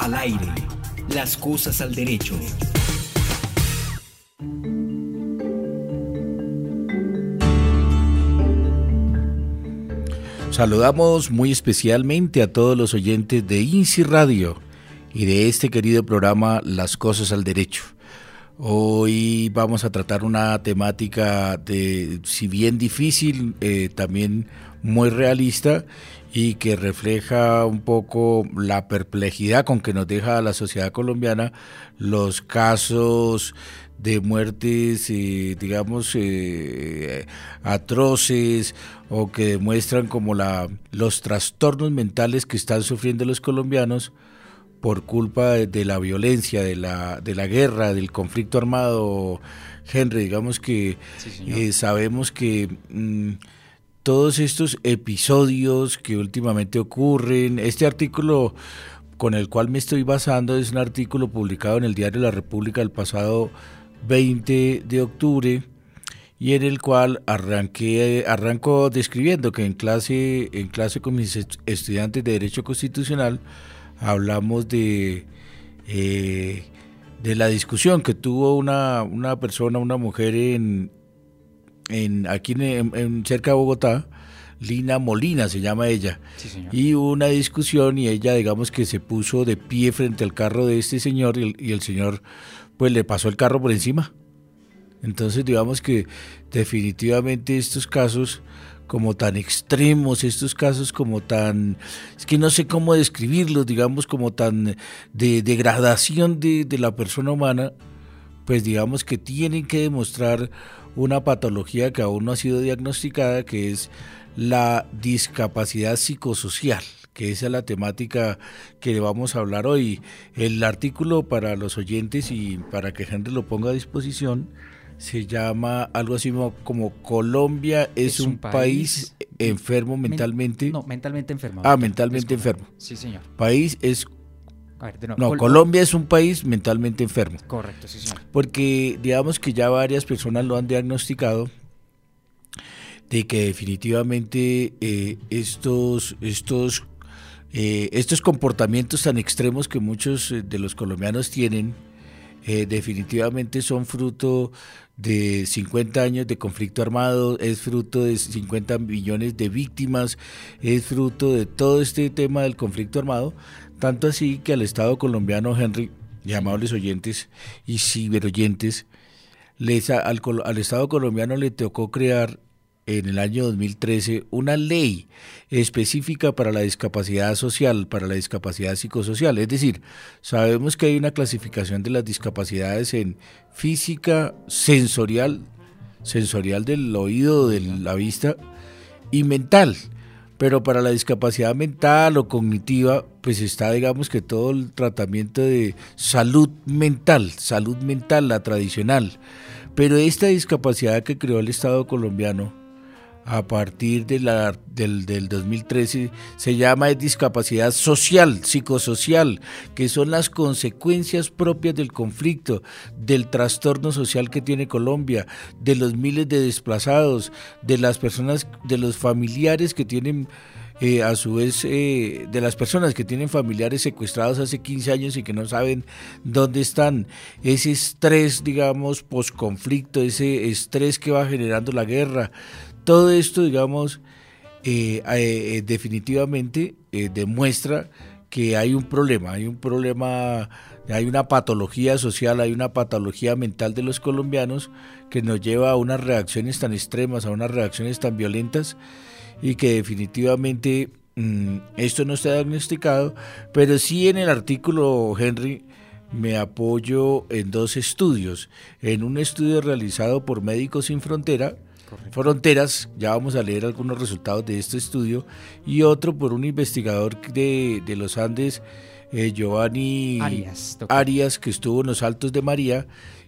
Al aire. Las cosas al derecho. Saludamos muy especialmente a todos los oyentes de INSI Radio y de este querido programa Las Cosas al Derecho. Hoy vamos a tratar una temática de, si bien difícil, eh, también muy realista y que refleja un poco la perplejidad con que nos deja a la sociedad colombiana los casos de muertes, eh, digamos, eh, atroces o que demuestran como la, los trastornos mentales que están sufriendo los colombianos por culpa de, la violencia, de la, de la guerra, del conflicto armado. Henry, digamos que eh, sabemos que mm, todos estos episodios que últimamente ocurren, este artículo con el cual me estoy basando es un artículo publicado en el Diario la República el pasado 20 de octubre y en el cual arranqué, arranco describiendo que en clase, en clase con mis estudiantes de Derecho Constitucional hablamos de, eh, de la discusión que tuvo una, una persona, una mujer en, en aquí en, cerca de Bogotá, Lina Molina se llama ella, y hubo una discusión y ella digamos que se puso de pie frente al carro de este señor y el señor pues le pasó el carro por encima. Entonces digamos que definitivamente estos casos como tan extremos, estos casos como tan, es que no sé cómo describirlos, digamos como tan de degradación de, de la persona humana, pues digamos que tienen que demostrar una patología que aún no ha sido diagnosticada, que es la discapacidad psicosocial que esa es la temática que le vamos a hablar hoy. El artículo para los oyentes y para que gente lo ponga a disposición se llama algo así como Colombia es, un, país, enfermo mentalmente. no, mentalmente enfermo. Ah, mentalmente enfermo. Sí, señor. País es no, Colombia es un país mentalmente enfermo. Correcto, sí, señor. Porque digamos que ya varias personas lo han diagnosticado de que definitivamente eh, estos, estos eh, estos comportamientos tan extremos que muchos eh, de los colombianos tienen eh, definitivamente son fruto de 50 años de conflicto armado, es fruto de 50 millones de víctimas, es fruto de todo este tema del conflicto armado, tanto así que al Estado colombiano, Henry, y amables oyentes y ciberoyentes, les, al, al Estado colombiano le tocó crear en el año 2013 una ley específica para la discapacidad social, para la discapacidad psicosocial. Es decir, sabemos que hay una clasificación de las discapacidades en física, sensorial, sensorial del oído, de la vista y mental. Pero para la discapacidad mental o cognitiva, pues está, digamos que todo el tratamiento de salud mental, salud mental, la tradicional. Pero esta discapacidad que creó el Estado colombiano, a partir de la, del, del 2013 se llama discapacidad social, psicosocial, que son las consecuencias propias del conflicto, del trastorno social que tiene Colombia, de los miles de desplazados, de las personas, de los familiares que tienen eh, a su vez eh, de las personas que tienen familiares secuestrados hace 15 años y que no saben dónde están, ese estrés, digamos, posconflicto, ese estrés que va generando la guerra, todo esto, digamos, eh, eh, definitivamente eh, demuestra que hay un problema, hay un problema, hay una patología social, hay una patología mental de los colombianos que nos lleva a unas reacciones tan extremas, a unas reacciones tan violentas y que definitivamente mm, esto no está diagnosticado, pero sí en el artículo, Henry, me apoyo en dos estudios, en un estudio realizado por Médicos Sin Frontera, Fronteras, ya vamos a leer algunos resultados de este estudio, y otro por un investigador de, los Andes, eh, Giovanni Arias, que estuvo en los Altos de María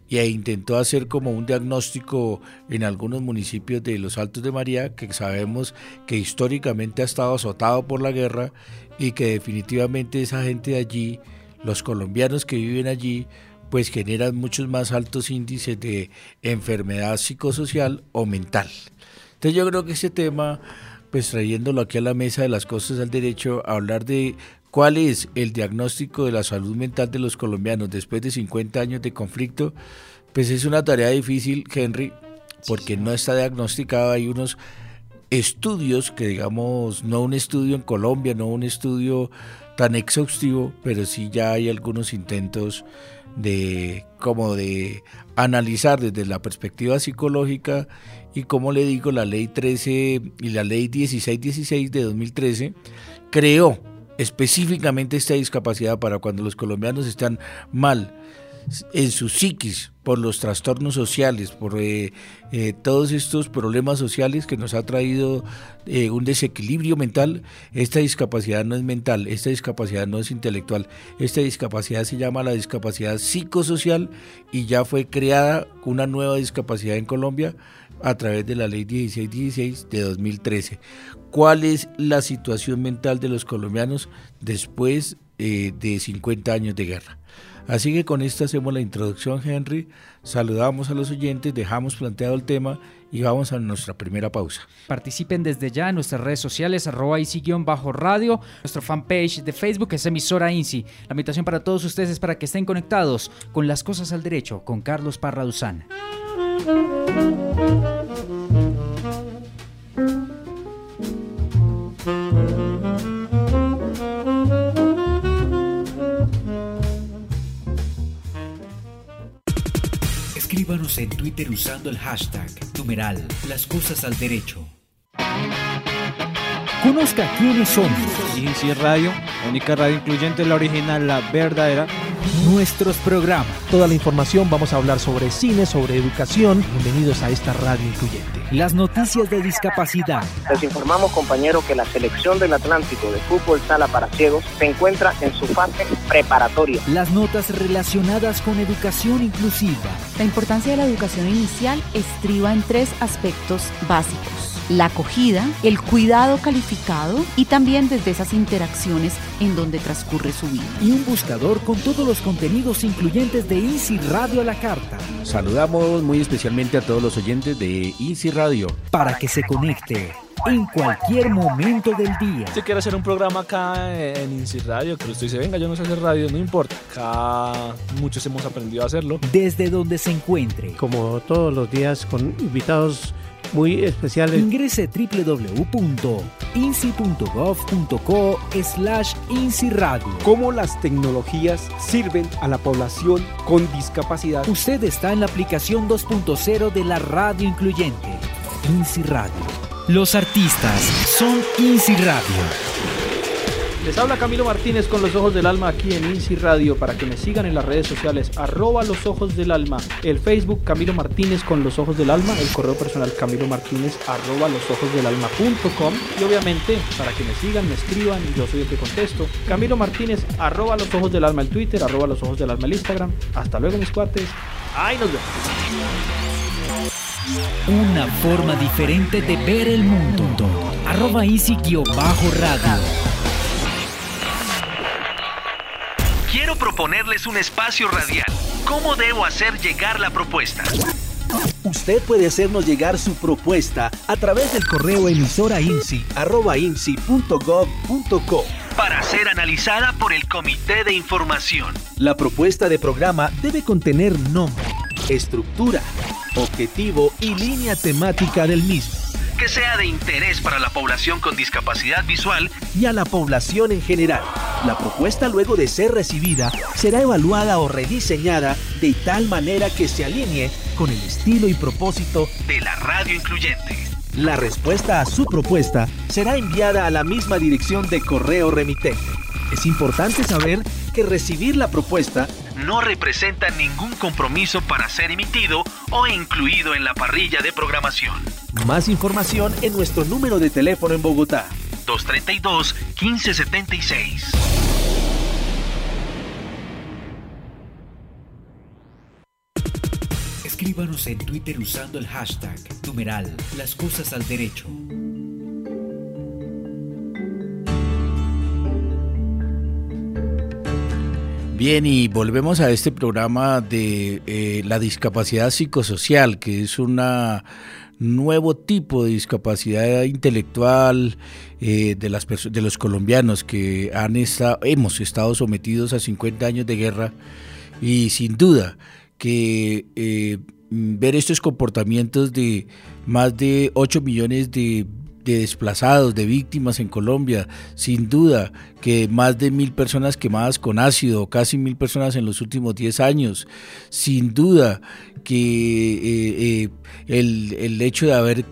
e intentó hacer como un diagnóstico en algunos municipios de los Altos de María, que sabemos que históricamente ha estado azotado por la guerra y que definitivamente esa gente de allí, los colombianos que viven allí, pues generan muchos más altos índices de enfermedad psicosocial o mental. Entonces yo creo que ese tema, pues trayéndolo aquí a la mesa de las cosas al derecho, hablar de ¿Cuál es el diagnóstico de la salud mental de los colombianos después de 50 años de conflicto? Pues es una tarea difícil, Henry, porque no está diagnosticado. Hay unos estudios que, digamos, no un estudio en Colombia, no un estudio tan exhaustivo, pero sí ya hay algunos intentos de como de analizar desde la perspectiva psicológica y como le digo, la ley 13 y la ley 1616 de 2013 creó específicamente esta discapacidad para cuando los colombianos están mal en su psiquis por los trastornos sociales, por eh, eh, todos estos problemas sociales que nos ha traído eh, un desequilibrio mental, esta discapacidad no es mental, esta discapacidad no es intelectual, esta discapacidad se llama la discapacidad psicosocial y ya fue creada una nueva discapacidad en Colombia a través de la ley 1616 de 2013. ¿Cuál es la situación mental de los colombianos después de 50 años de guerra? Así que con esto hacemos la introducción, Henry. Saludamos a los oyentes, dejamos planteado el tema y vamos a nuestra primera pausa. Participen desde ya en nuestras redes sociales, arroba bajo radio nuestro fanpage de Facebook es emisora INSI. La invitación para todos ustedes es para que estén conectados con las cosas al derecho, con Carlos Parra Duzán. Escríbanos en Twitter usando el hashtag numeral Las Cosas al Derecho. Conozca quiénes somos. INSI Radio, única radio incluyente, la original, la verdadera. Nuestros programas. Toda la información, vamos a hablar sobre cine, sobre educación. Bienvenidos a esta radio incluyente. Las noticias de discapacidad. Les informamos, compañero, que la selección del Atlántico de fútbol sala para ciegos se encuentra en su fase preparatoria. Las notas relacionadas con educación inclusiva. La importancia de la educación inicial estriba en tres aspectos básicos la acogida, el cuidado calificado y también desde esas interacciones en donde transcurre su vida. Y un buscador con todos los contenidos incluyentes de Easy Radio a la carta. Saludamos muy especialmente a todos los oyentes de Easy Radio. Para que se conecte en cualquier momento del día. Si quiere hacer un programa acá en Easy Radio, que usted dice, venga, yo no sé hacer radio, no importa. Acá muchos hemos aprendido a hacerlo. Desde donde se encuentre. Como todos los días con invitados muy especiales. Ingrese www.insi.gov.co slash insiradio. Cómo las tecnologías sirven a la población con discapacidad. Usted está en la aplicación 2.0 de la radio incluyente. INSI Radio. Los artistas son INSI Radio. Les habla Camilo Martínez con los ojos del alma aquí en INSI Radio para que me sigan en las redes sociales arroba los ojos del alma, el Facebook Camilo Martínez con los ojos del alma, el correo personal Camilo Martínez arroba los ojos del alma.com y obviamente para que me sigan, me escriban yo soy el que contesto. Camilo Martínez arroba los ojos del alma el Twitter, arroba los ojos del alma el Instagram. Hasta luego mis cuates. Ahí nos vemos. Una forma diferente de ver el mundo. Arroba Easy-radio. Quiero proponerles un espacio radial. ¿Cómo debo hacer llegar la propuesta? Usted puede hacernos llegar su propuesta a través del correo emisora para ser analizada por el Comité de Información. La propuesta de programa debe contener nombre, estructura, objetivo y línea temática del mismo que sea de interés para la población con discapacidad visual y a la población en general. La propuesta luego de ser recibida será evaluada o rediseñada de tal manera que se alinee con el estilo y propósito de la radio incluyente. La respuesta a su propuesta será enviada a la misma dirección de correo remitente. Es importante saber que recibir la propuesta no representa ningún compromiso para ser emitido o incluido en la parrilla de programación. Más información en nuestro número de teléfono en Bogotá. 232-1576. Escríbanos en Twitter usando el hashtag numeral Las Cosas al Derecho. Bien, y volvemos a este programa de eh, la discapacidad psicosocial, que es una nuevo tipo de discapacidad intelectual eh, de, las de los colombianos que han estado, hemos estado sometidos a 50 años de guerra. Y sin duda que eh, ver estos comportamientos de más de 8 millones de de desplazados, de víctimas en Colombia. Sin duda que más de mil personas quemadas con ácido, casi mil personas en los últimos 10 años. Sin duda que eh, eh, el, el hecho de haber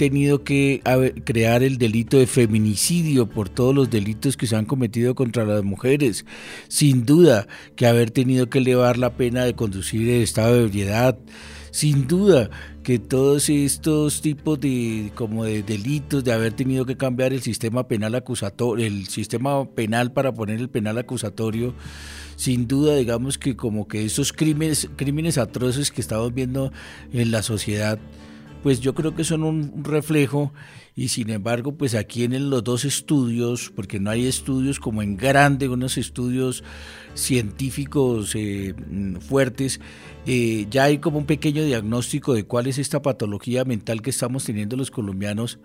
tenido que crear el delito de feminicidio por todos los delitos que se han cometido contra las mujeres. Sin duda que haber tenido que elevar la pena de conducir en estado de ebriedad. Sin duda que todos estos tipos de como de delitos de haber tenido que cambiar el sistema penal acusatorio, el sistema penal para poner el penal acusatorio, sin duda digamos que como que esos crímenes crímenes atroces que estamos viendo en la sociedad pues yo creo que son un, reflejo y sin embargo pues aquí en los dos estudios porque no hay estudios como en grande unos estudios científicos eh, fuertes eh, ya hay como un pequeño diagnóstico de cuál es esta patología mental que estamos teniendo los colombianos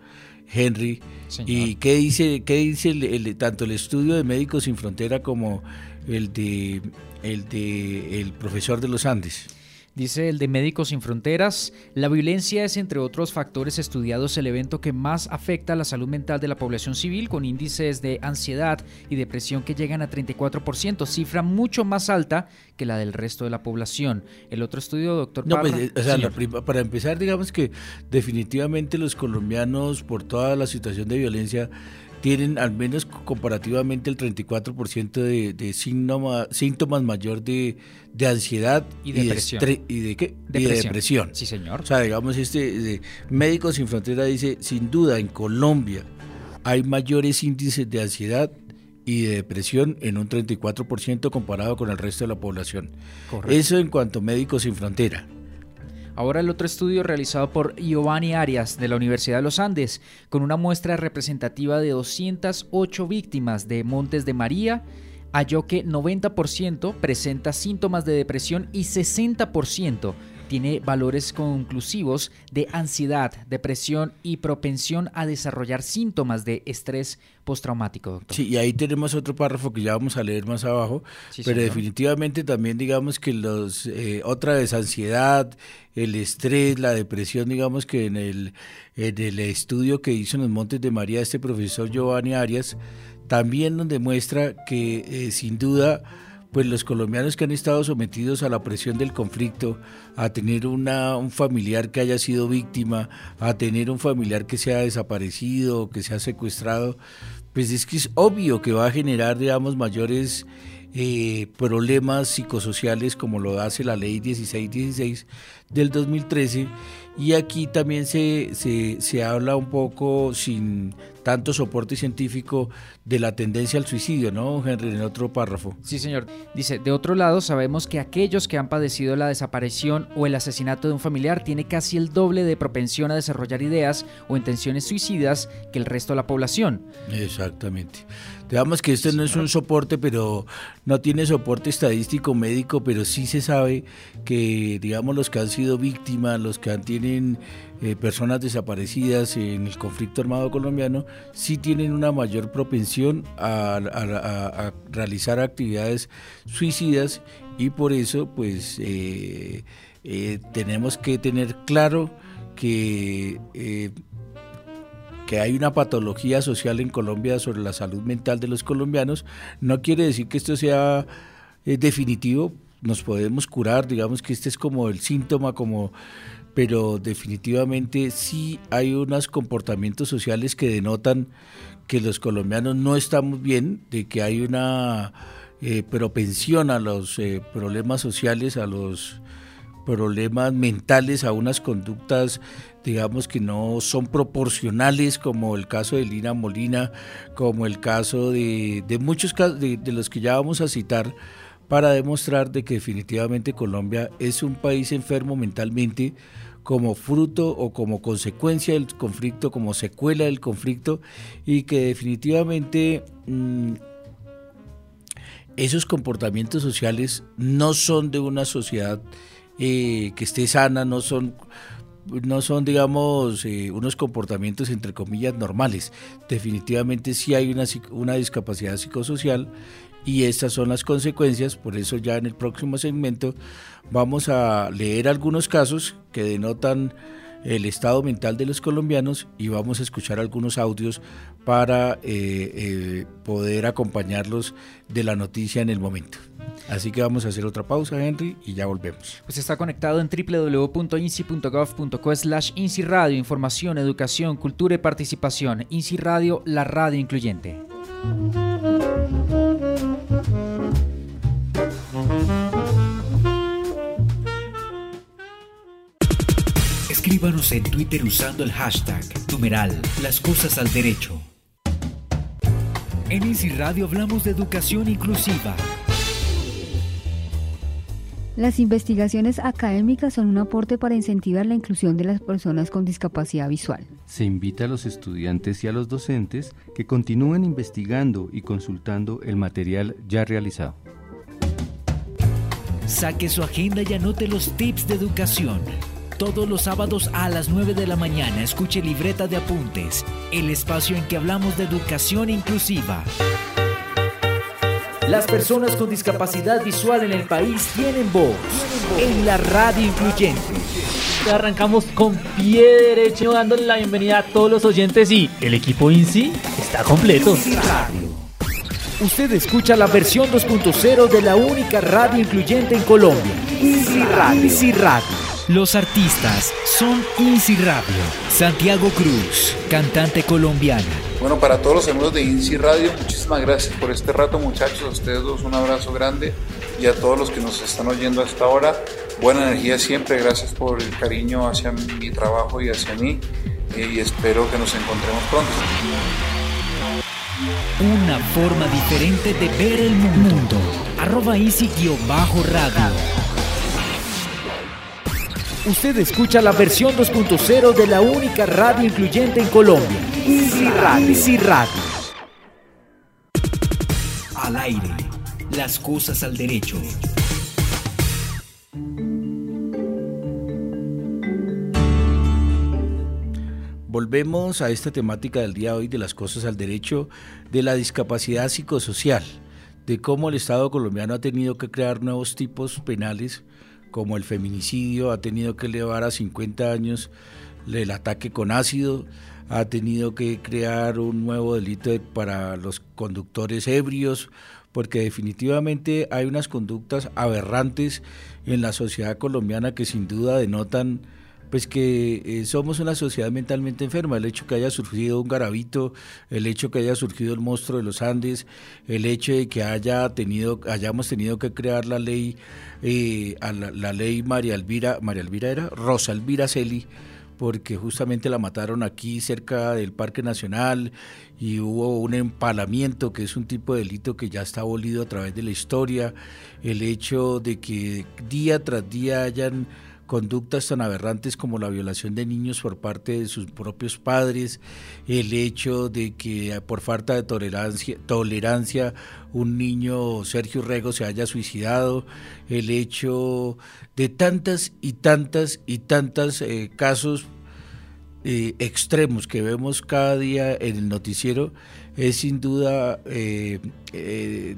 Henry. Y qué dice qué dice tanto el estudio de médicos sin frontera como el de el de el profesor de los Andes Dice el de Médicos Sin Fronteras, la violencia es entre otros factores estudiados el evento que más afecta a la salud mental de la población civil con índices de ansiedad y depresión que llegan a 34%, cifra mucho más alta que la del resto de la población. El otro estudio, doctor no, pues, eh, o sea, para empezar, digamos que definitivamente los colombianos, por toda la situación de violencia, tienen al menos comparativamente el 34% de, de síntomas mayor de, ansiedad y depresión. Y de, qué? depresión. Sí, señor. O sea, digamos, este Médicos Sin Fronteras dice, sin duda, en Colombia hay mayores índices de ansiedad y de depresión en un 34% comparado con el resto de la población. Eso en cuanto a Médicos Sin Frontera. Ahora el otro estudio realizado por Giovanni Arias de la Universidad de los Andes, con una muestra representativa de 208 víctimas de Montes de María, halló que 90% presenta síntomas de depresión y 60% tiene valores conclusivos de ansiedad, depresión y propensión a desarrollar síntomas de estrés postraumático, doctor. Sí, y ahí tenemos otro párrafo que ya vamos a leer más abajo, pero definitivamente también digamos que los eh, otra vez ansiedad, el estrés, la depresión, digamos que en el, en el estudio que hizo en los Montes de María este profesor Giovanni Arias, también nos demuestra que eh, sin duda pues los colombianos que han estado sometidos a la presión del conflicto, a tener una, un familiar que haya sido víctima, a tener un familiar que se ha desaparecido, que se ha secuestrado, pues es que es obvio que va a generar, digamos, mayores eh, problemas psicosociales como lo hace la ley 1616 del 2013 y aquí también se, se, se, habla un poco sin tanto soporte científico de la tendencia al suicidio, ¿no, Henry? En otro párrafo. Sí, señor. Dice, de otro lado, sabemos que aquellos que han padecido la desaparición o el asesinato de un familiar tiene casi el doble de propensión a desarrollar ideas o intenciones suicidas que el resto de la población. Exactamente. Digamos que esto no es un soporte, pero no tiene soporte estadístico médico, pero sí se sabe que, digamos, los que han sido víctimas, los que tienen eh, personas desaparecidas en el conflicto armado colombiano, sí tienen una mayor propensión a, realizar actividades suicidas y por eso, pues, eh, eh, tenemos que tener claro que que hay una patología social en Colombia sobre la salud mental de los colombianos, no quiere decir que esto sea definitivo, nos podemos curar, digamos que este es como el síntoma, como pero definitivamente sí hay unos comportamientos sociales que denotan que los colombianos no estamos bien, de que hay una eh, propensión a los eh, problemas sociales, a los problemas mentales, a unas conductas, digamos, que no son proporcionales, como el caso de Lina Molina, como el caso de, muchos casos, de, los que ya vamos a citar, para demostrar de que definitivamente Colombia es un país enfermo mentalmente como fruto o como consecuencia del conflicto, como secuela del conflicto, y que definitivamente mm, esos comportamientos sociales no son de una sociedad eh, que esté sana, no son no son, digamos, eh, unos comportamientos entre comillas normales. Definitivamente sí hay una, una discapacidad psicosocial y estas son las consecuencias, por eso ya en el próximo segmento vamos a leer algunos casos que denotan el estado mental de los colombianos y vamos a escuchar algunos audios para eh, eh, poder acompañarlos de la noticia en el momento. Así que vamos a hacer otra pausa, Henry, y ya volvemos. Pues está conectado en www.inci.gov.co slash información, educación, cultura y participación. INCI Radio, la radio incluyente. Escríbanos en Twitter usando el hashtag numeral Las Cosas al Derecho. En Easy Radio hablamos de educación inclusiva. Las investigaciones académicas son un aporte para incentivar la inclusión de las personas con discapacidad visual. Se invita a los estudiantes y a los docentes que continúen investigando y consultando el material ya realizado. Saque su agenda y anote los tips de educación todos los sábados a las 9 de la mañana escuche Libreta de Apuntes, el espacio en que hablamos de educación inclusiva. Las personas con discapacidad visual en el país tienen voz en la radio incluyente. Arrancamos con pie derecho dándole la bienvenida a todos los oyentes y el equipo INSI está completo. Usted escucha la versión 2.0 de la única radio incluyente en Colombia. INSI Radio. Los artistas son Inci Radio, Santiago Cruz, cantante colombiana. Bueno, para todos los amigos de Inci Radio, muchísimas gracias por este rato, muchachos. A ustedes dos un abrazo grande y a todos los que nos están oyendo hasta ahora. Buena energía siempre, gracias por el cariño hacia mi trabajo y hacia mí. Eh, y espero que nos encontremos pronto. Una forma diferente de ver el mundo. Arroba Easy-radio. Usted escucha la versión 2.0 de la única radio incluyente en Colombia. Easy Radio. Radio. Al aire. Las cosas al derecho. Volvemos a esta temática del día de hoy de las cosas al derecho de la discapacidad psicosocial, de cómo el Estado colombiano ha tenido que crear nuevos tipos penales como el feminicidio, ha tenido que elevar a 50 años el ataque con ácido, ha tenido que crear un nuevo delito para los conductores ebrios, porque definitivamente hay unas conductas aberrantes en la sociedad colombiana que sin duda denotan pues que eh, somos una sociedad mentalmente enferma. El hecho que haya surgido un garabito, el hecho que haya surgido el monstruo de los Andes, el hecho de que haya tenido, hayamos tenido que crear la ley, eh, la, ley María Elvira, María Elvira era Rosa Elvira Celi, porque justamente la mataron aquí cerca del Parque Nacional y hubo un empalamiento, que es un tipo de delito que ya está abolido a través de la historia, el hecho de que día tras día hayan conductas tan aberrantes como la violación de niños por parte de sus propios padres, el hecho de que por falta de tolerancia, un niño, Sergio Rego, se haya suicidado, el hecho de tantas y tantas y tantas eh, casos eh, extremos que vemos cada día en el noticiero es sin duda, eh,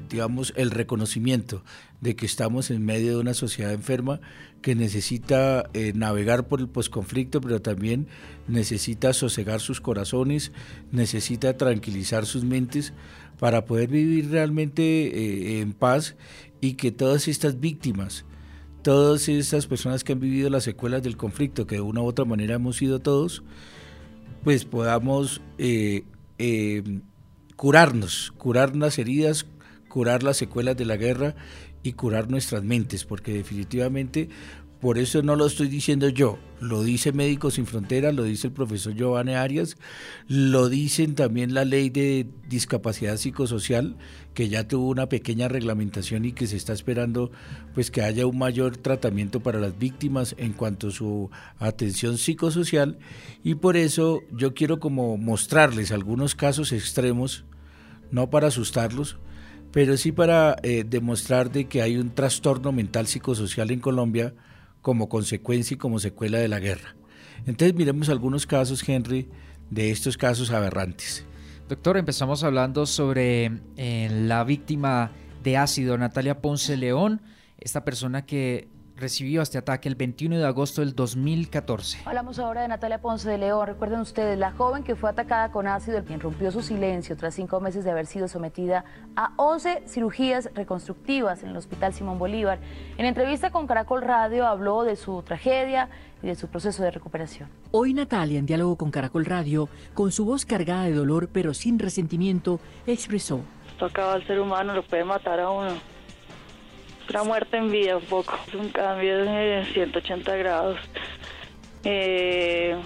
digamos, el reconocimiento de que estamos en medio de una sociedad enferma que necesita eh, navegar por el posconflicto, pero también necesita sosegar sus corazones, necesita tranquilizar sus mentes para poder vivir realmente eh, en paz y que todas estas víctimas, todas estas personas que han vivido las secuelas del conflicto, que de una u otra manera hemos sido todos, pues podamos eh, curarnos, curar las heridas, curar las secuelas de la guerra y curar nuestras mentes, porque definitivamente por eso no lo estoy diciendo yo, lo dice Médicos Sin Fronteras, lo dice el profesor Giovanni Arias, lo dicen también la ley de discapacidad psicosocial, que ya tuvo una pequeña reglamentación y que se está esperando pues que haya un mayor tratamiento para las víctimas en cuanto a su atención psicosocial. Y por eso yo quiero como mostrarles algunos casos extremos, no para asustarlos, pero sí para eh, demostrar de que hay un trastorno mental psicosocial en Colombia como consecuencia y como secuela de la guerra. Entonces miremos algunos casos, Henry, de estos casos aberrantes. Doctor, empezamos hablando sobre eh, la víctima de ácido, Natalia Ponce León, esta persona que recibió este ataque el 21 de agosto del 2014. Hablamos ahora de Natalia Ponce de León. Recuerden ustedes, la joven que fue atacada con ácido, quien rompió su silencio tras cinco meses de haber sido sometida a 11 cirugías reconstructivas en el Hospital Simón Bolívar. En entrevista con Caracol Radio habló de su tragedia y de su proceso de recuperación. Hoy Natalia, en diálogo con Caracol Radio, con su voz cargada de dolor pero sin resentimiento, expresó. Esto acaba al ser humano, lo puede matar a uno la muerte en vida un poco. Es un cambio de 180 grados. Eh,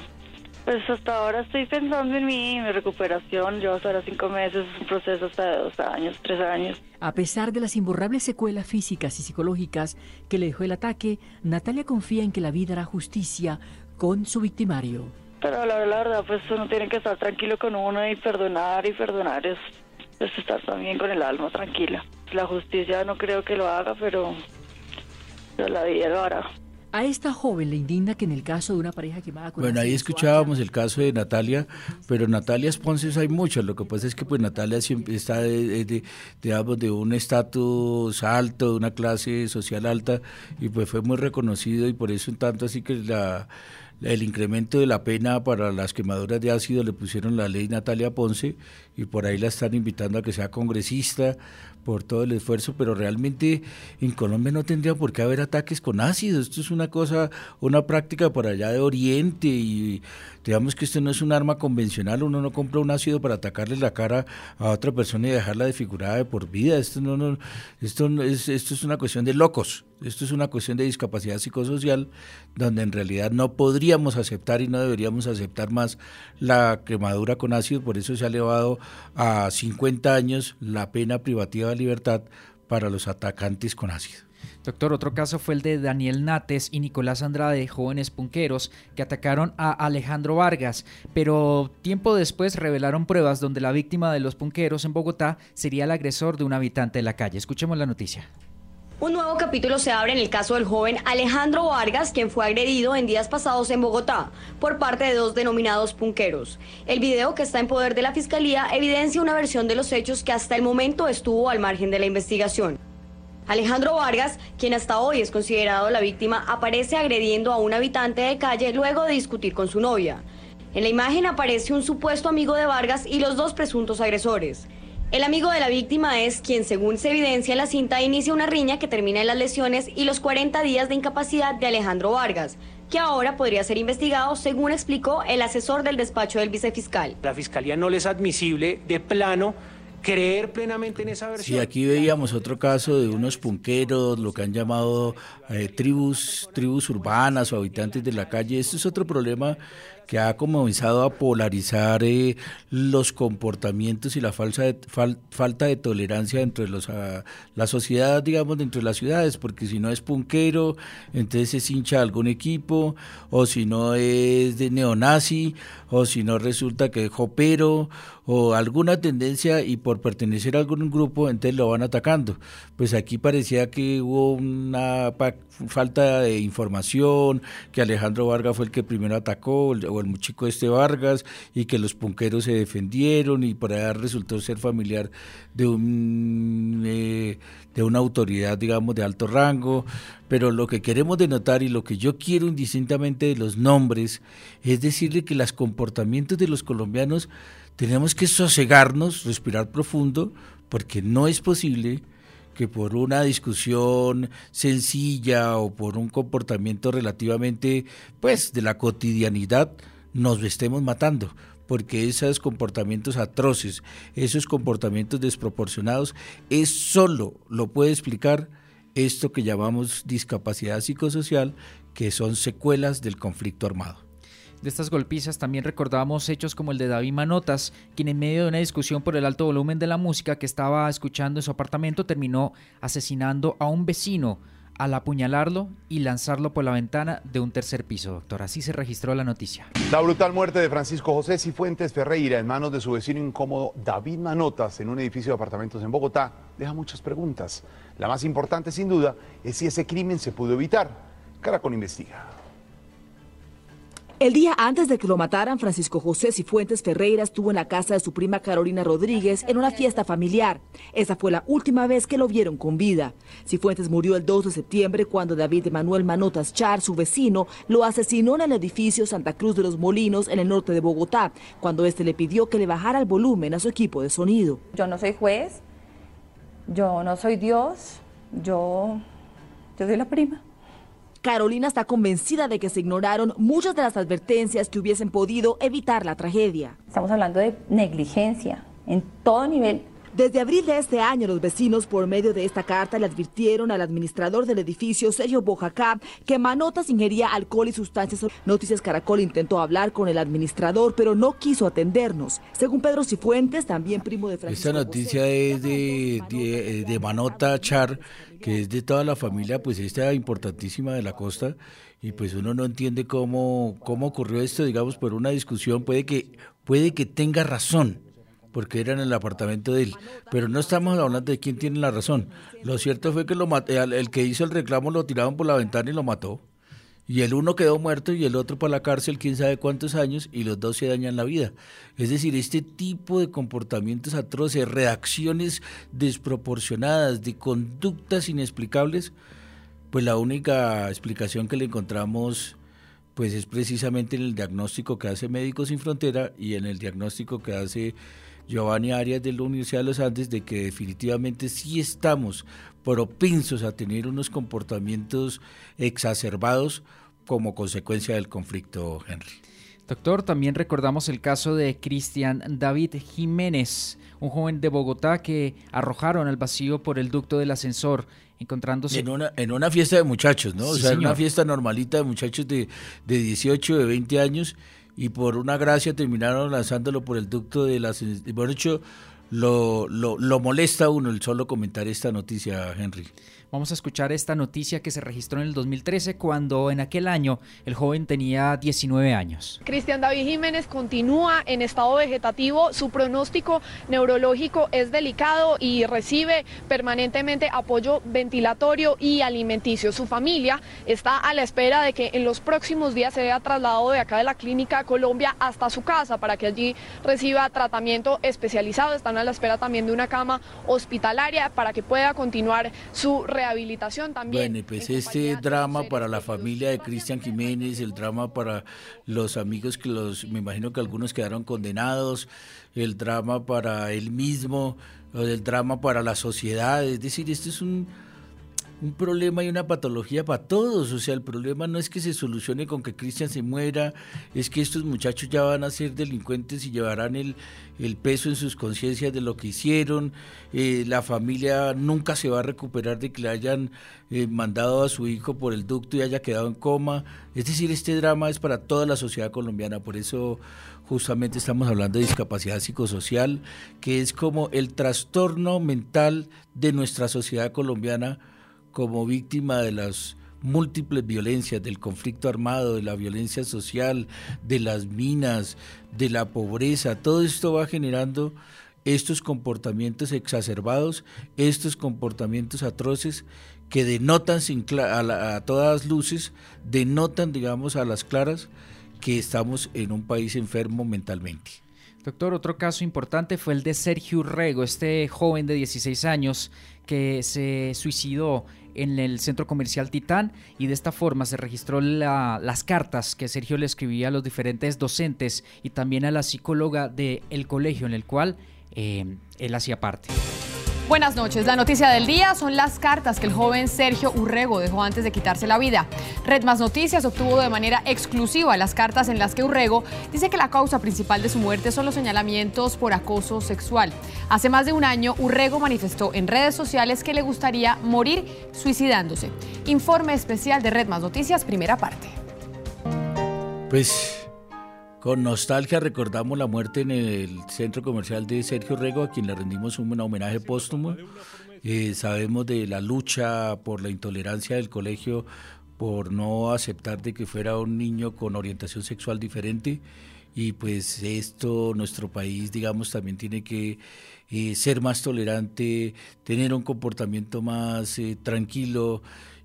pues hasta ahora estoy pensando en mí, en mi recuperación. Yo hasta ahora cinco meses, es un proceso hasta de dos años, tres años. A pesar de las imborrables secuelas físicas y psicológicas que le dejó el ataque, Natalia confía en que la vida hará justicia con su victimario. Pero la, verdad, pues uno tiene que estar tranquilo con uno y perdonar y perdonar es, es estar también con el alma tranquila la justicia no creo que lo haga, pero, la vida lo hará. A esta joven le indigna que en el caso de una pareja quemada con Bueno, ahí escuchábamos el caso de Natalia, pero Natalia Ponces hay muchas. Lo que pasa es que pues Natalia siempre está de, de, de un estatus alto, de una clase social alta, y pues fue muy reconocido y por eso en tanto así que la el incremento de la pena para las quemaduras de ácido le pusieron la ley Natalia Ponce y por ahí la están invitando a que sea congresista por todo el esfuerzo, pero realmente en Colombia no tendría por qué haber ataques con ácido. Esto es una cosa, una práctica por allá de Oriente y digamos que esto no es un arma convencional. Uno no compra un ácido para atacarle la cara a otra persona y dejarla desfigurada de por vida. Esto no, no, esto es, esto es una cuestión de locos. Esto es una cuestión de discapacidad psicosocial donde en realidad no aceptar y no deberíamos aceptar más la quemadura con ácido. Por eso se ha elevado a 50 años la pena privativa libertad para los atacantes con ácido. Doctor, otro caso fue el de Daniel Nates y Nicolás Andrade, jóvenes punqueros, que atacaron a Alejandro Vargas, pero tiempo después revelaron pruebas donde la víctima de los punqueros en Bogotá sería el agresor de un habitante de la calle. Escuchemos la noticia. Un nuevo capítulo se abre en el caso del joven Alejandro Vargas, quien fue agredido en días pasados en Bogotá por parte de dos denominados punqueros. El video que está en poder de la Fiscalía evidencia una versión de los hechos que hasta el momento estuvo al margen de la investigación. Alejandro Vargas, quien hasta hoy es considerado la víctima, aparece agrediendo a un habitante de calle luego de discutir con su novia. En la imagen aparece un supuesto amigo de Vargas y los dos presuntos agresores. El amigo de la víctima es quien, según se evidencia en la cinta, inicia una riña que termina en las lesiones y los 40 días de incapacidad de Alejandro Vargas, que ahora podría ser investigado, según explicó el asesor del despacho del vicefiscal. La fiscalía no le es admisible de plano creer plenamente en esa versión. Sí, aquí veíamos otro caso de unos punqueros, lo que han llamado eh, tribus, tribus urbanas o habitantes de la calle. Este es otro problema que ha comenzado a polarizar eh, los comportamientos y la falsa falta de tolerancia entre los, la sociedad, digamos, dentro de las ciudades, porque si no es punquero, entonces es hincha de algún equipo, o si no es de neonazi, o si no resulta que es jopero, o alguna tendencia y por pertenecer a algún grupo, entonces lo van atacando. Pues aquí parecía que hubo una falta de información, que Alejandro Vargas fue el que primero atacó, o el chico este Vargas, y que los punqueros se defendieron y por allá resultó ser familiar de un eh, de una autoridad, digamos, de alto rango. Pero lo que queremos denotar y lo que yo quiero indistintamente de los nombres es decirle que los comportamientos de los colombianos tenemos que sosegarnos, respirar profundo, porque no es posible que por una discusión sencilla o por un comportamiento relativamente pues de la cotidianidad nos estemos matando porque esos comportamientos atroces, esos comportamientos desproporcionados, es solo lo puede explicar esto que llamamos discapacidad psicosocial, que son secuelas del conflicto armado. De estas golpizas también recordábamos hechos como el de David Manotas, quien en medio de una discusión por el alto volumen de la música que estaba escuchando en su apartamento terminó asesinando a un vecino al apuñalarlo y lanzarlo por la ventana de un tercer piso, doctor. Así se registró la noticia. La brutal muerte de Francisco José Cifuentes Ferreira en manos de su vecino incómodo David Manotas en un edificio de apartamentos en Bogotá deja muchas preguntas. La más importante, sin duda, es si ese crimen se pudo evitar. Caracol investiga. El día antes de que lo mataran, Francisco José Cifuentes Ferreira estuvo en la casa de su prima Carolina Rodríguez en una fiesta familiar. Esa fue la última vez que lo vieron con vida. Cifuentes murió el 2 de septiembre cuando David Manuel Manotas Char, su vecino, lo asesinó en el edificio Santa Cruz de los Molinos en el norte de Bogotá, cuando este le pidió que le bajara el volumen a su equipo de sonido. Yo no soy juez, yo no soy Dios, yo, yo soy la prima. Carolina está convencida de que se ignoraron muchas de las advertencias que hubiesen podido evitar la tragedia. Estamos hablando de negligencia en todo nivel. Desde abril de este año, los vecinos, por medio de esta carta, le advirtieron al administrador del edificio, Sergio Bojacá, que Manotas ingería alcohol y sustancias. Noticias Caracol intentó hablar con el administrador, pero no quiso atendernos. Según Pedro Cifuentes, también primo de Francisco Esta noticia es de, de, de Manota Char, que es de toda la familia, pues esta importantísima de la costa, y pues uno no entiende cómo, cómo ocurrió esto, digamos, por una discusión, puede que, puede que tenga razón, porque era en el apartamento de él. Pero no estamos hablando de quién tiene la razón. Lo cierto fue que lo el que hizo el reclamo lo tiraron por la ventana y lo mató. Y el uno quedó muerto y el otro para la cárcel quién sabe cuántos años y los dos se dañan la vida. Es decir, este tipo de comportamientos atroces, reacciones desproporcionadas, de conductas inexplicables, pues la única explicación que le encontramos pues es precisamente en el diagnóstico que hace Médicos Sin Frontera y en el diagnóstico que hace Giovanni Arias de la Universidad de los Andes de que definitivamente sí estamos propensos a tener unos comportamientos exacerbados como consecuencia del conflicto, Henry. Doctor, también recordamos el caso de Cristian David Jiménez, un joven de Bogotá que arrojaron al vacío por el ducto del ascensor, encontrándose... En una, en una fiesta de muchachos, ¿no? o sea, en una fiesta normalita de muchachos de, de 18, de 20 años, y por una gracia terminaron lanzándolo por el ducto de las... Por hecho, lo, lo, lo molesta uno el solo comentar esta noticia, Henry. Vamos a escuchar esta noticia que se registró en el 2013 cuando en aquel año el joven tenía 19 años. Cristian David Jiménez continúa en estado vegetativo, su pronóstico neurológico es delicado y recibe permanentemente apoyo ventilatorio y alimenticio. Su familia está a la espera de que en los próximos días se vea trasladado de acá de la clínica Colombia hasta su casa para que allí reciba tratamiento especializado. Están a la espera también de una cama hospitalaria para que pueda continuar su rehabilitación también. Bueno, pues este drama para la familia de Cristian Jiménez, el drama para los amigos que los, me imagino que algunos quedaron condenados, el drama para él mismo, el drama para la sociedad, es decir, este es un un problema y una patología para todos. O sea, el problema no es que se solucione con que Cristian se muera, es que estos muchachos ya van a ser delincuentes y llevarán el, el peso en sus conciencias de lo que hicieron. Eh, la familia nunca se va a recuperar de que le hayan eh, mandado a su hijo por el ducto y haya quedado en coma. Es decir, este drama es para toda la sociedad colombiana. Por eso justamente estamos hablando de discapacidad psicosocial, que es como el trastorno mental de nuestra sociedad colombiana como víctima de las múltiples violencias, del conflicto armado, de la violencia social, de las minas, de la pobreza, todo esto va generando estos comportamientos exacerbados, estos comportamientos atroces que denotan sin a, a todas luces, denotan, digamos, a las claras que estamos en un país enfermo mentalmente. Doctor, otro caso importante fue el de Sergio Urrego, este joven de 16 años que se suicidó en el centro comercial Titán y de esta forma se registró las cartas que Sergio le escribía a los diferentes docentes y también a la psicóloga del colegio en el cual eh, él hacía parte. Buenas noches. La noticia del día son las cartas que el joven Sergio Urrego dejó antes de quitarse la vida. Red Más Noticias obtuvo de manera exclusiva las cartas en las que Urrego dice que la causa principal de su muerte son los señalamientos por acoso sexual. Hace más de un año, Urrego manifestó en redes sociales que le gustaría morir suicidándose. Informe especial de Red Más Noticias, primera parte. Pues con nostalgia recordamos la muerte en el centro comercial de Sergio Rego, a quien le rendimos un homenaje póstumo. Eh, sabemos de la lucha por la intolerancia del colegio, por no aceptar de que fuera un niño con orientación sexual diferente y pues esto, nuestro país, digamos, también tiene que eh, ser más tolerante, tener un comportamiento más eh, tranquilo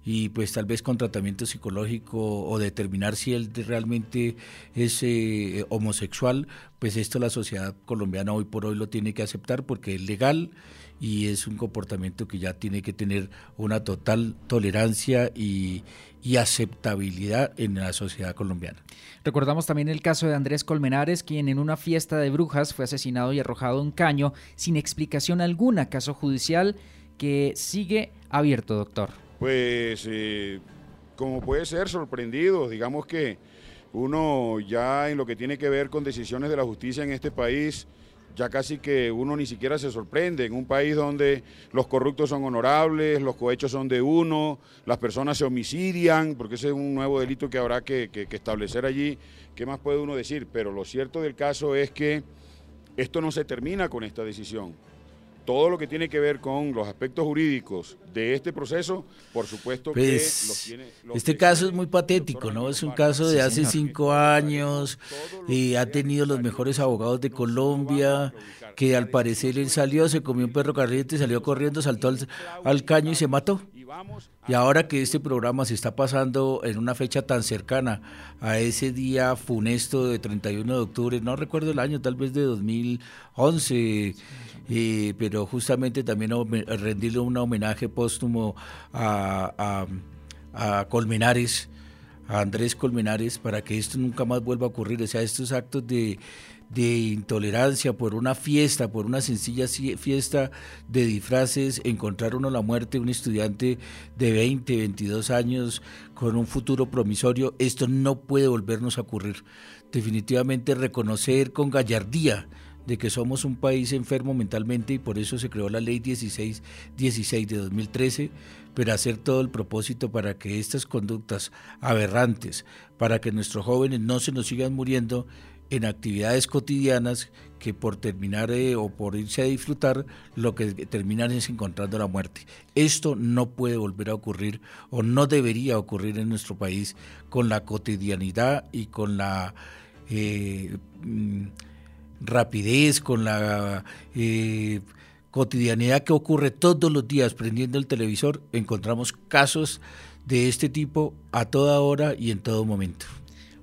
y pues tal vez con tratamiento psicológico o determinar si él realmente es eh, homosexual, pues esto la sociedad colombiana hoy por hoy lo tiene que aceptar porque es legal y es un comportamiento que ya tiene que tener una total tolerancia y, y aceptabilidad en la sociedad colombiana. Recordamos también el caso de Andrés Colmenares, quien en una fiesta de brujas fue asesinado y arrojado un caño sin explicación alguna, caso judicial que sigue abierto, doctor. Pues eh, como puede ser, sorprendido, digamos que uno ya en lo que tiene que ver con decisiones de la justicia en este país, ya casi que uno ni siquiera se sorprende, en un país donde los corruptos son honorables, los cohechos son de uno, las personas se homicidian, porque ese es un nuevo delito que habrá que establecer allí, ¿qué más puede uno decir? Pero lo cierto del caso es que esto no se termina con esta decisión todo lo que tiene que ver con los aspectos jurídicos de este proceso, por supuesto que Pues, los tiene... este caso es muy patético, ¿no? Es un caso de hace cinco años, y ha tenido los mejores abogados de Colombia, que al parecer él salió, se comió un perro caliente, salió corriendo, saltó al, al caño y se mató. Y ahora que este programa se está pasando en una fecha tan cercana a ese día funesto de 31 de octubre, no recuerdo el año, tal vez de 2011, eh, pero justamente también rendirle un homenaje póstumo a- a Colmenares, a Andrés Colmenares, para que esto nunca más vuelva a ocurrir. O sea, estos actos de, de intolerancia por una fiesta, por una sencilla fiesta de disfraces, encontrar uno la muerte, un estudiante de 20, 22 años con un futuro promisorio, esto no puede volvernos a ocurrir. Definitivamente reconocer con gallardía de que somos un país enfermo mentalmente y por eso se creó la ley 16, 16 de 2013, pero hacer todo el propósito para que estas conductas aberrantes, para que nuestros jóvenes no se nos sigan muriendo en actividades cotidianas que por terminar eh, o por irse a disfrutar, lo que terminan es encontrando la muerte. Esto no puede volver a ocurrir o no debería ocurrir en nuestro país con la cotidianidad y con la... eh, mm, rapidez, con la eh, cotidianidad que ocurre todos los días prendiendo el televisor, encontramos casos de este tipo a toda hora y en todo momento.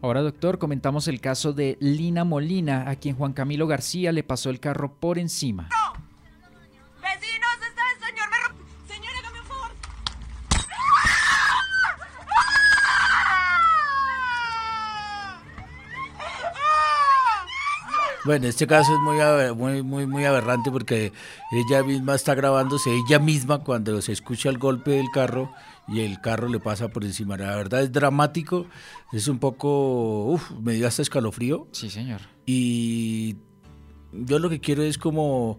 Ahora, doctor, comentamos el caso de Lina Molina, a quien Juan Camilo García le pasó el carro por encima. Vecinos, está el señor me ro- Señor, hágame un favor. Bueno, este caso es muy, muy, muy, muy aberrante porque ella misma está grabándose, ella misma cuando se escucha el golpe del carro y el carro le pasa por encima. La verdad es dramático, es un poco, uff, me dio hasta escalofrío. Sí, señor. Y yo lo que quiero es como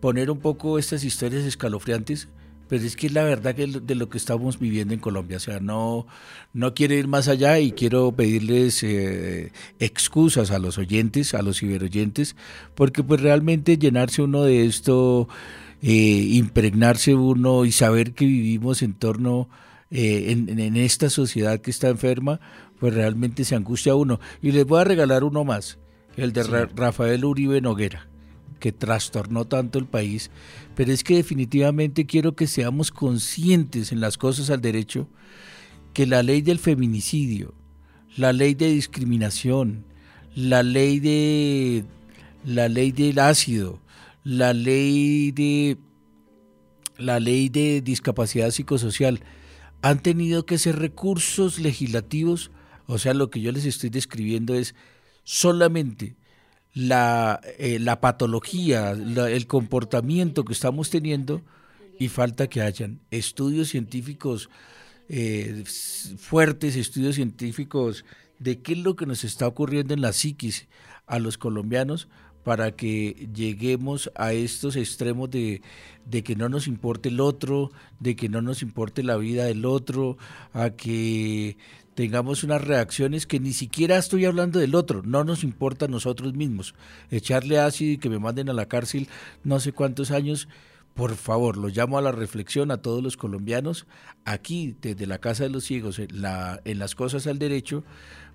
poner un poco estas historias escalofriantes, pero es que es la verdad que de lo que estamos viviendo en Colombia. O sea, no, no quiero ir más allá y quiero pedirles eh, excusas a los oyentes, a los ciberoyentes, porque pues realmente llenarse uno de esto, eh, impregnarse uno y saber que vivimos en torno eh, en, en esta sociedad que está enferma, pues realmente se angustia uno. Y les voy a regalar uno más, el de Sí. Ra- Rafael Uribe Noguera, que trastornó tanto el país, pero es que definitivamente quiero que seamos conscientes en las cosas al derecho, que la ley del feminicidio, la ley de discriminación, la ley de la ley del ácido, la ley de la ley de discapacidad psicosocial. Han tenido que ser recursos legislativos, o sea, lo que yo les estoy describiendo es solamente la, eh, la patología, el comportamiento que estamos teniendo y falta que hayan estudios científicos eh, fuertes, estudios científicos de qué es lo que nos está ocurriendo en la psiquis a los colombianos para que lleguemos a estos extremos de, de que no nos importe el otro, de que no nos importe la vida del otro, a que tengamos unas reacciones que ni siquiera estoy hablando del otro, no nos importa a nosotros mismos. Echarle ácido y que me manden a la cárcel no sé cuántos años, por favor, lo llamo a la reflexión a todos los colombianos, aquí desde la Casa de los Ciegos, en, la, en las cosas al derecho,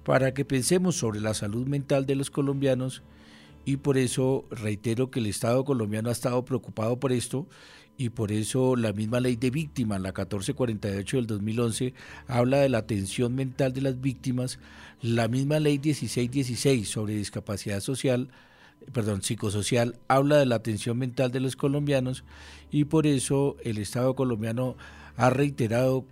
para que pensemos sobre la salud mental de los colombianos y por eso reitero que el Estado colombiano ha estado preocupado por esto y por eso la misma ley de víctimas, la 1448 del 2011, habla de la atención mental de las víctimas, la misma ley 1616 sobre discapacidad social, perdón, psicosocial, habla de la atención mental de los colombianos y por eso el Estado colombiano ha reiterado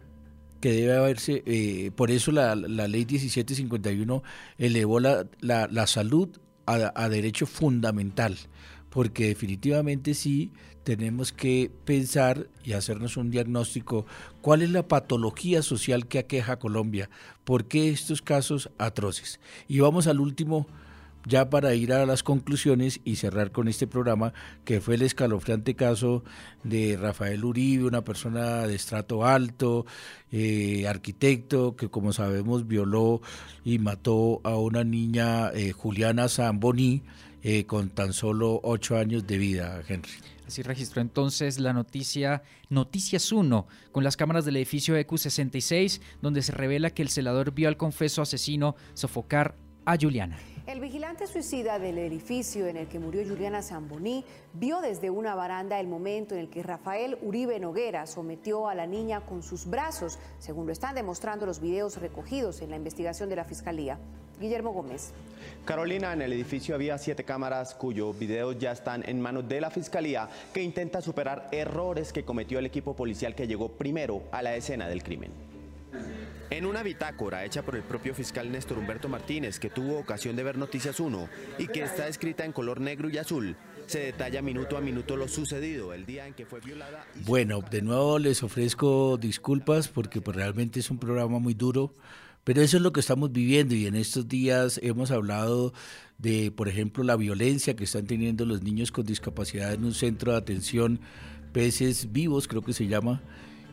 que debe haberse, eh, por eso la, ley 1751 elevó la, la, salud a, derecho fundamental, porque definitivamente sí tenemos que pensar y hacernos un diagnóstico cuál es la patología social que aqueja a Colombia, por qué estos casos atroces. Y vamos al último ya para ir a las conclusiones y cerrar con este programa, que fue el escalofriante caso de Rafael Uribe, una persona de estrato alto, eh, arquitecto, que como sabemos violó y mató a una niña, eh, Juliana Zamboni, eh, con tan solo ocho años de vida, Henry. Así registró entonces la noticia Noticias 1 con las cámaras del edificio EQ66, donde se revela que el celador vio al confeso asesino sofocar a Juliana. El vigilante suicida del edificio en el que murió Juliana Zamboní vio desde una baranda el momento en el que Rafael Uribe Noguera sometió a la niña con sus brazos, según lo están demostrando los videos recogidos en la investigación de la Fiscalía. Guillermo Gómez. Carolina, en el edificio había siete cámaras cuyos videos ya están en manos de la Fiscalía que intenta superar errores que cometió el equipo policial que llegó primero a la escena del crimen. En una bitácora hecha por el propio fiscal Néstor Humberto Martínez, que tuvo ocasión de ver Noticias 1 y que está escrita en color negro y azul, se detalla minuto a minuto lo sucedido el día en que fue violada. Bueno, de nuevo les ofrezco disculpas porque pues, realmente es un programa muy duro, pero eso es lo que estamos viviendo y en estos días hemos hablado de, por ejemplo, la violencia que están teniendo los niños con discapacidad en un centro de atención peces vivos, creo que se llama.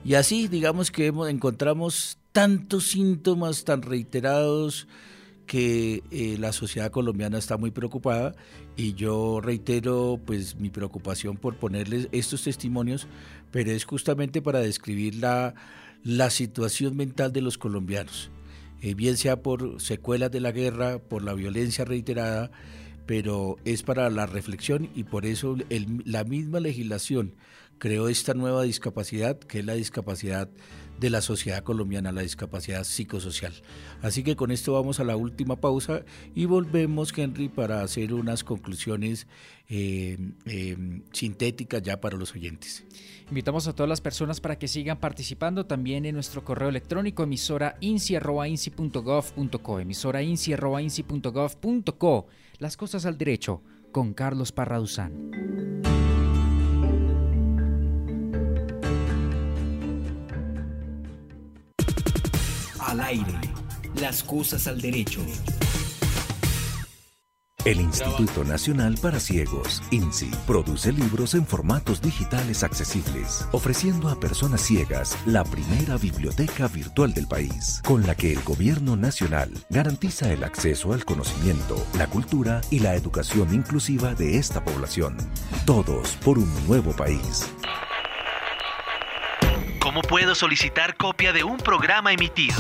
Y así, digamos que encontramos tantos síntomas tan reiterados que eh, la sociedad colombiana está muy preocupada y yo reitero pues mi preocupación por ponerles estos testimonios, pero es justamente para describir la, la situación mental de los colombianos, eh, bien sea por secuelas de la guerra, por la violencia reiterada, pero es para la reflexión y por eso la misma legislación creó esta nueva discapacidad, que es la discapacidad de la sociedad colombiana, la discapacidad psicosocial. Así que con esto vamos a la última pausa y volvemos, Henry, para hacer unas conclusiones eh, eh, sintéticas ya para los oyentes. Invitamos a todas las personas para que sigan participando también en nuestro correo electrónico emisora inci.inci.gov.co, emisora inci.inci.gov.co. Las cosas al derecho con Carlos Parraduzán. Al aire. Las cosas al derecho. El Instituto Nacional para Ciegos, INSI, produce libros en formatos digitales accesibles, ofreciendo a personas ciegas la primera biblioteca virtual del país, con la que el Gobierno Nacional garantiza el acceso al conocimiento, la cultura y la educación inclusiva de esta población. Todos por un nuevo país. ¿Cómo puedo solicitar copia de un programa emitido?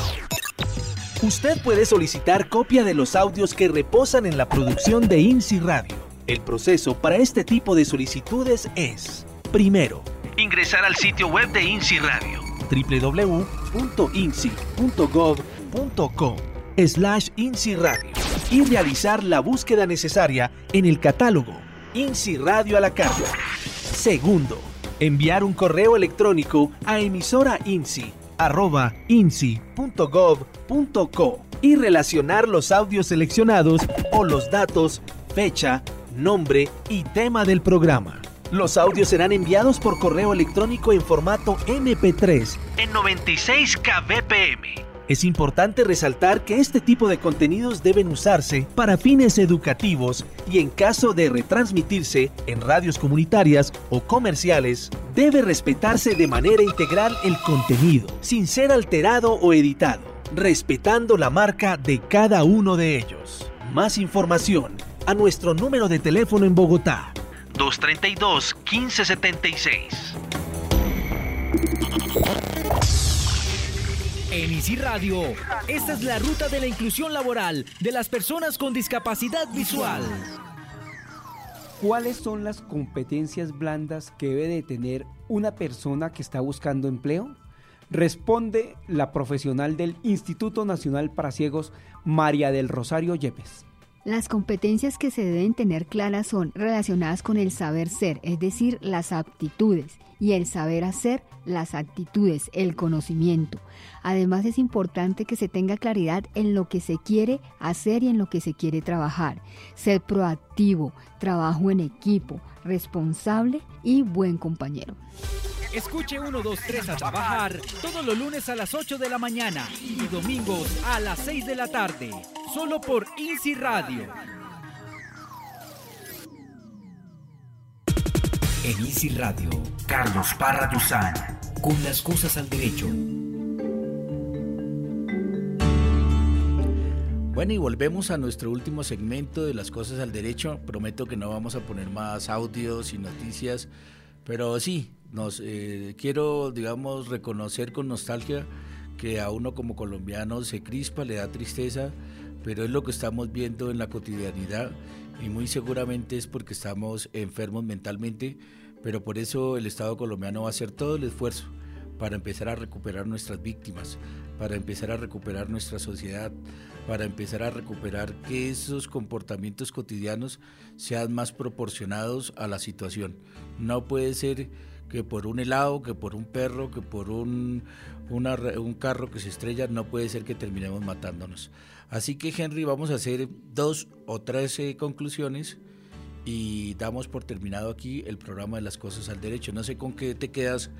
Usted puede solicitar copia de los audios que reposan en la producción de INSI Radio. El proceso para este tipo de solicitudes es, primero, ingresar al sitio web de INSI Radio www.insi.gov.co slash INSI Radio y realizar la búsqueda necesaria en el catálogo INSI Radio a la carta. Segundo, enviar un correo electrónico a emisora y relacionar los audios seleccionados o los datos, fecha, nombre y tema del programa. Los audios serán enviados por correo electrónico en formato MP3 en 96 kbpm es importante resaltar que este tipo de contenidos deben usarse para fines educativos y en caso de retransmitirse en radios comunitarias o comerciales, debe respetarse de manera integral el contenido, sin ser alterado o editado, respetando la marca de cada uno de ellos. Más información a nuestro número de teléfono en Bogotá. 232 1576. En Easy Radio, esta es la ruta de la inclusión laboral de las personas con discapacidad visual. ¿Cuáles son las competencias blandas que debe de tener una persona que está buscando empleo? Responde la profesional del Instituto Nacional para Ciegos, María del Rosario Yepes. Las competencias que se deben tener claras son relacionadas con el saber ser, es decir, las aptitudes, y el saber hacer, las actitudes, el conocimiento. Además es importante que se tenga claridad en lo que se quiere hacer y en lo que se quiere trabajar. Ser proactivo, trabajo en equipo, responsable y buen compañero. Escuche 1, 2, 3 a trabajar todos los lunes a las 8 de la mañana y domingos a las 6 de la tarde. Solo por Easy Radio. En Easy Radio, Carlos Parra Duzán, con las cosas al derecho. Bueno, y volvemos a nuestro último segmento de las cosas al derecho. Prometo que no vamos a poner más audios y noticias, pero sí, nos eh, quiero, digamos, reconocer con nostalgia que a uno como colombiano se crispa, le da tristeza, pero es lo que estamos viendo en la cotidianidad y muy seguramente es porque estamos enfermos mentalmente, pero por eso el Estado colombiano va a hacer todo el esfuerzo para empezar a recuperar nuestras víctimas, para empezar a recuperar nuestra sociedad, para empezar a recuperar que esos comportamientos cotidianos sean más proporcionados a la situación. No puede ser que por un helado, que por un perro, que por un, un carro que se estrella, no puede ser que terminemos matándonos. Así que Henry, vamos a hacer dos o tres eh, conclusiones y damos por terminado aquí el programa de las cosas al derecho. No sé con qué te quedas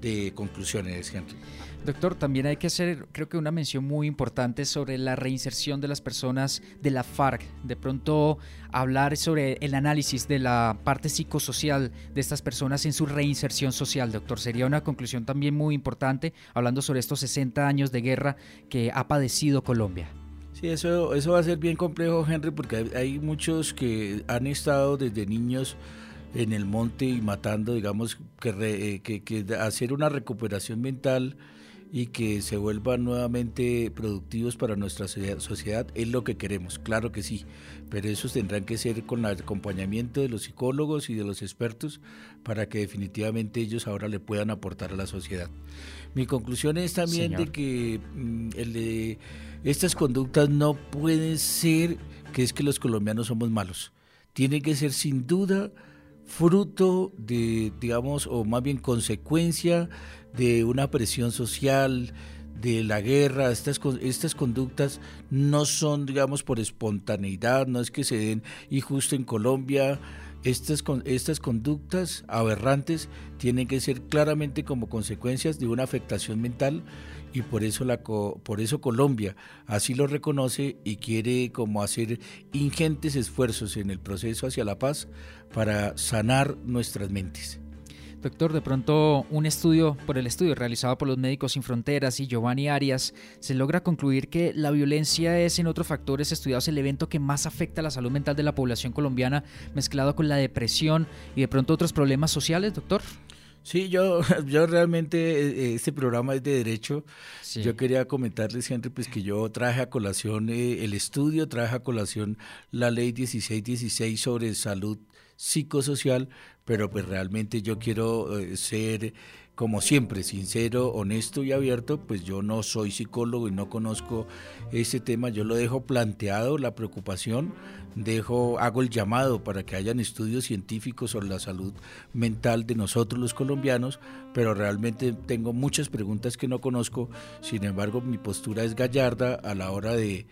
de conclusiones, Henry. Doctor, también hay que hacer, creo que una mención muy importante sobre la reinserción de las personas de la FARC. De pronto hablar sobre el análisis de la parte psicosocial de estas personas en su reinserción social, doctor. Sería una conclusión también muy importante hablando sobre estos 60 años de guerra que ha padecido Colombia. Sí, eso, eso va a ser bien complejo, Henry, porque hay muchos que han estado desde niños en el monte y matando, digamos, que, que, que hacer una recuperación mental y que se vuelvan nuevamente productivos para nuestra sociedad es lo que queremos, claro que sí, pero esos tendrán que ser con el acompañamiento de los psicólogos y de los expertos para que definitivamente ellos ahora le puedan aportar a la sociedad. Mi conclusión es también de que mm, el de estas conductas no pueden ser que es que los colombianos somos malos, tiene que ser sin duda fruto de, digamos, o más bien consecuencia de una presión social, de la guerra, estas, estas conductas no son, digamos, por espontaneidad, no es que se den, y justo en Colombia, estas, estas conductas aberrantes tienen que ser claramente como consecuencias de una afectación mental y por eso, la, por eso Colombia así lo reconoce y quiere como hacer ingentes esfuerzos en el proceso hacia la paz para sanar nuestras mentes. Doctor, de pronto un estudio, por el estudio realizado por los Médicos Sin Fronteras y Giovanni Arias, se logra concluir que la violencia es en otros factores estudiados el evento que más afecta a la salud mental de la población colombiana, mezclado con la depresión y de pronto otros problemas sociales, doctor. Sí, yo, yo realmente, eh, este programa es de derecho. Yo quería comentarles, Henry, pues que yo traje a colación eh, el estudio, traje a colación la ley 1616 sobre salud psicosocial, pero pues realmente yo quiero eh, ser como siempre, sincero, honesto y abierto, pues yo no soy psicólogo y no conozco ese tema, yo lo dejo planteado, la preocupación, dejo, hago el llamado para que hayan estudios científicos sobre la salud mental de nosotros los colombianos, pero realmente tengo muchas preguntas que no conozco, sin embargo mi postura es gallarda a la hora de,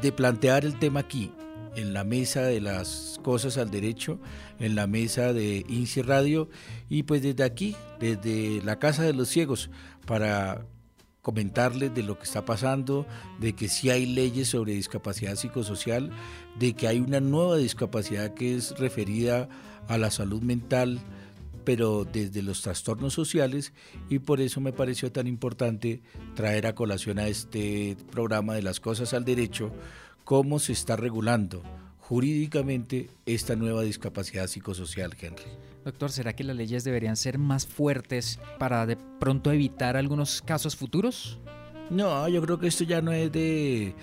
de plantear el tema aquí en la mesa de las cosas al derecho, en la mesa de INSI Radio y pues desde aquí, desde la Casa de los Ciegos, para comentarles de lo que está pasando, de que sí hay leyes sobre discapacidad psicosocial, de que hay una nueva discapacidad que es referida a la salud mental, pero desde los trastornos sociales y por eso me pareció tan importante traer a colación a este programa de las cosas al derecho cómo se está regulando jurídicamente esta nueva discapacidad psicosocial, Henry. Doctor, ¿será que las leyes deberían ser más fuertes para de pronto evitar algunos casos futuros? No, yo creo que esto ya no es de,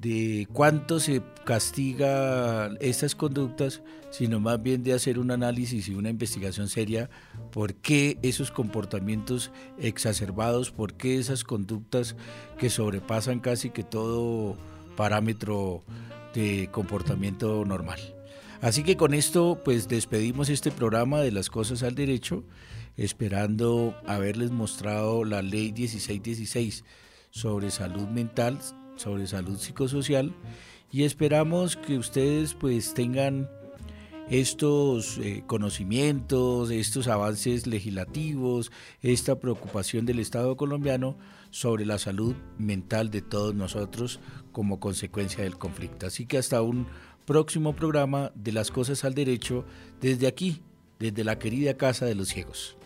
de cuánto se castiga estas conductas, sino más bien de hacer un análisis y una investigación seria por qué esos comportamientos exacerbados, por qué esas conductas que sobrepasan casi que todo parámetro de comportamiento normal. Así que con esto pues despedimos este programa de las cosas al derecho, esperando haberles mostrado la ley 1616 sobre salud mental, sobre salud psicosocial y esperamos que ustedes pues tengan estos eh, conocimientos, estos avances legislativos, esta preocupación del Estado colombiano sobre la salud mental de todos nosotros como consecuencia del conflicto. Así que hasta un próximo programa de las cosas al derecho desde aquí, desde la querida Casa de los Ciegos.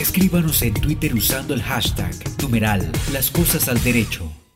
Escríbanos en Twitter usando el hashtag numeral Las Cosas al Derecho.